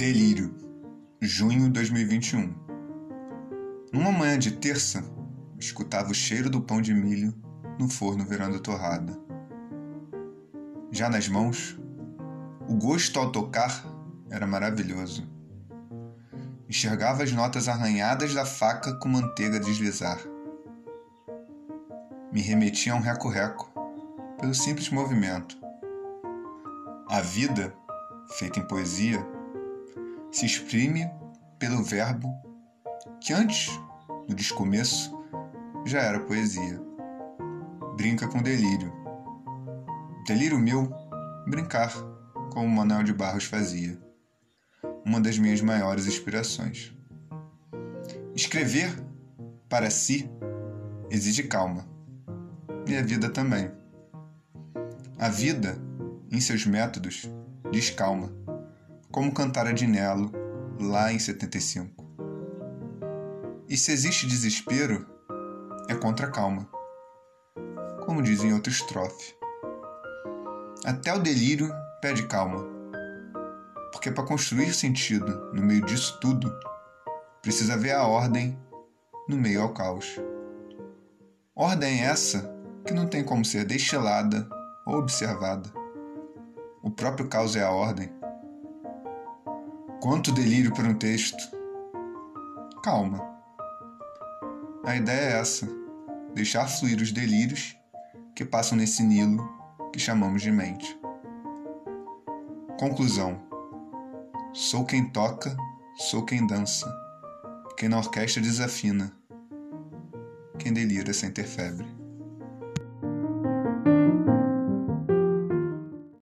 Delírio, junho de 2021. Numa manhã de terça, escutava o cheiro do pão de milho no forno virando torrada. Já nas mãos, o gosto ao tocar era maravilhoso. Enxergava as notas arranhadas da faca com manteiga a deslizar. Me remetia a um reco-reco, pelo simples movimento. A vida, feita em poesia, se exprime pelo verbo que antes, no descomeço, já era poesia. Brinca com delírio. Delírio meu, brincar, como Manuel de Barros fazia. Uma das minhas maiores inspirações. Escrever, para si, exige calma. E a vida também. A vida, em seus métodos, diz calma como cantara Dinello lá em 75. E se existe desespero, é contra a calma, como diz em outra estrofe. Até o delírio pede calma, porque para construir sentido no meio disso tudo, precisa ver a ordem no meio ao caos. Ordem essa que não tem como ser destilada ou observada. O próprio caos é a ordem Quanto delírio para um texto. Calma. A ideia é essa: deixar fluir os delírios que passam nesse Nilo que chamamos de mente. Conclusão: Sou quem toca, sou quem dança, quem na orquestra desafina, quem delira sem ter febre.